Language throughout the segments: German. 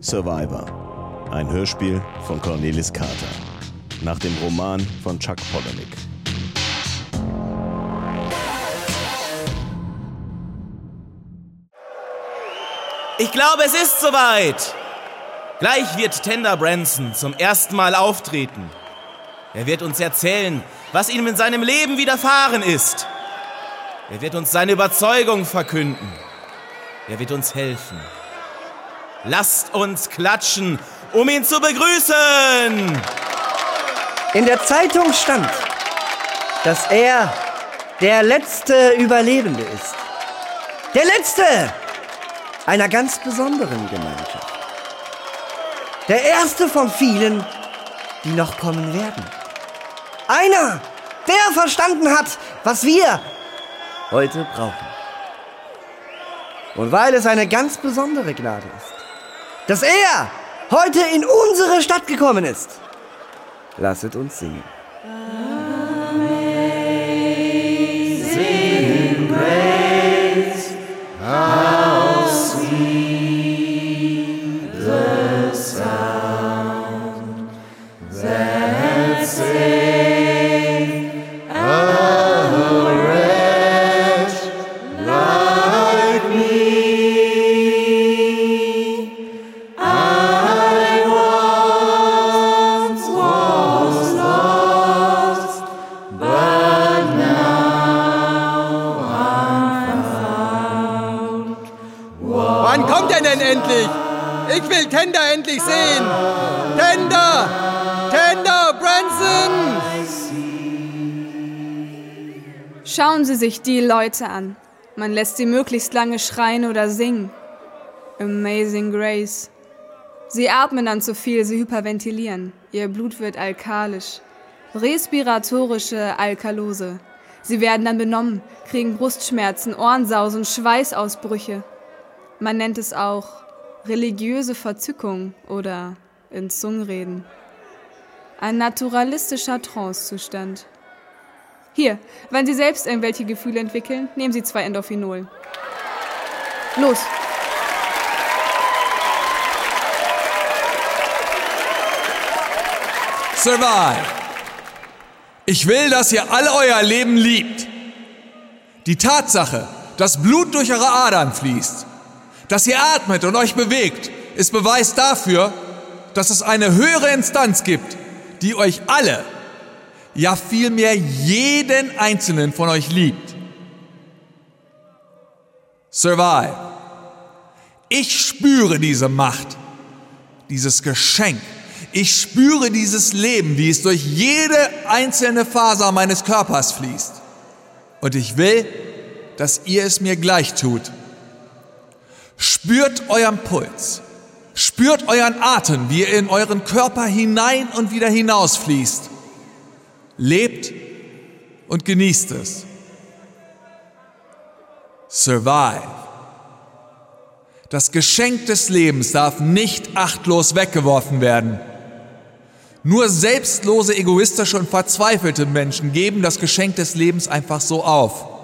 Survivor. Ein Hörspiel von Cornelis Carter. Nach dem Roman von Chuck Palahniuk. Ich glaube, es ist soweit. Gleich wird Tender Branson zum ersten Mal auftreten. Er wird uns erzählen, was ihm in seinem Leben widerfahren ist. Er wird uns seine Überzeugung verkünden. Er wird uns helfen. Lasst uns klatschen, um ihn zu begrüßen. In der Zeitung stand, dass er der letzte Überlebende ist. Der letzte einer ganz besonderen Gemeinschaft. Der erste von vielen, die noch kommen werden. Einer, der verstanden hat, was wir heute brauchen. Und weil es eine ganz besondere Gnade ist, dass er heute in unsere Stadt gekommen ist, lasset uns singen. Endlich? Ich will Tender endlich sehen. Tender! Tender Branson! Schauen Sie sich die Leute an. Man lässt sie möglichst lange schreien oder singen. Amazing Grace. Sie atmen dann zu viel, sie hyperventilieren. Ihr Blut wird alkalisch. Respiratorische Alkalose. Sie werden dann benommen, kriegen Brustschmerzen, Ohrensausen, Schweißausbrüche. Man nennt es auch religiöse Verzückung oder in Zungenreden. Ein naturalistischer Trancezustand. Hier, wenn Sie selbst irgendwelche Gefühle entwickeln, nehmen Sie zwei Endorphinol. Los! Survive. Ich will, dass ihr alle euer Leben liebt. Die Tatsache, dass Blut durch eure Adern fließt, dass ihr atmet und euch bewegt, ist Beweis dafür, dass es eine höhere Instanz gibt, die euch alle, ja vielmehr jeden einzelnen von euch liebt. Survive. Ich spüre diese Macht, dieses Geschenk. Ich spüre dieses Leben, wie es durch jede einzelne Faser meines Körpers fließt. Und ich will, dass ihr es mir gleich tut. Spürt euren Puls. Spürt euren Atem, wie er in euren Körper hinein und wieder hinausfließt. Lebt und genießt es. Survive. Das Geschenk des Lebens darf nicht achtlos weggeworfen werden. Nur selbstlose, egoistische und verzweifelte Menschen geben das Geschenk des Lebens einfach so auf.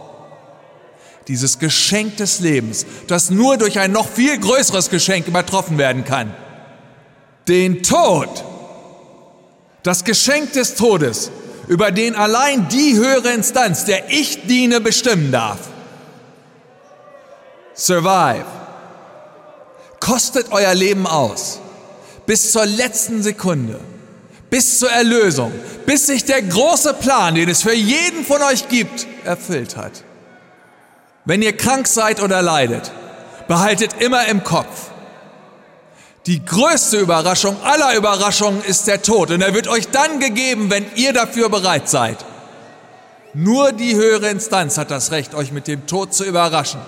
Dieses Geschenk des Lebens, das nur durch ein noch viel größeres Geschenk übertroffen werden kann. Den Tod. Das Geschenk des Todes, über den allein die höhere Instanz, der ich diene, bestimmen darf. Survive. Kostet euer Leben aus. Bis zur letzten Sekunde. Bis zur Erlösung. Bis sich der große Plan, den es für jeden von euch gibt, erfüllt hat. Wenn ihr krank seid oder leidet, behaltet immer im Kopf. Die größte Überraschung aller Überraschungen ist der Tod und er wird euch dann gegeben, wenn ihr dafür bereit seid. Nur die höhere Instanz hat das Recht, euch mit dem Tod zu überraschen.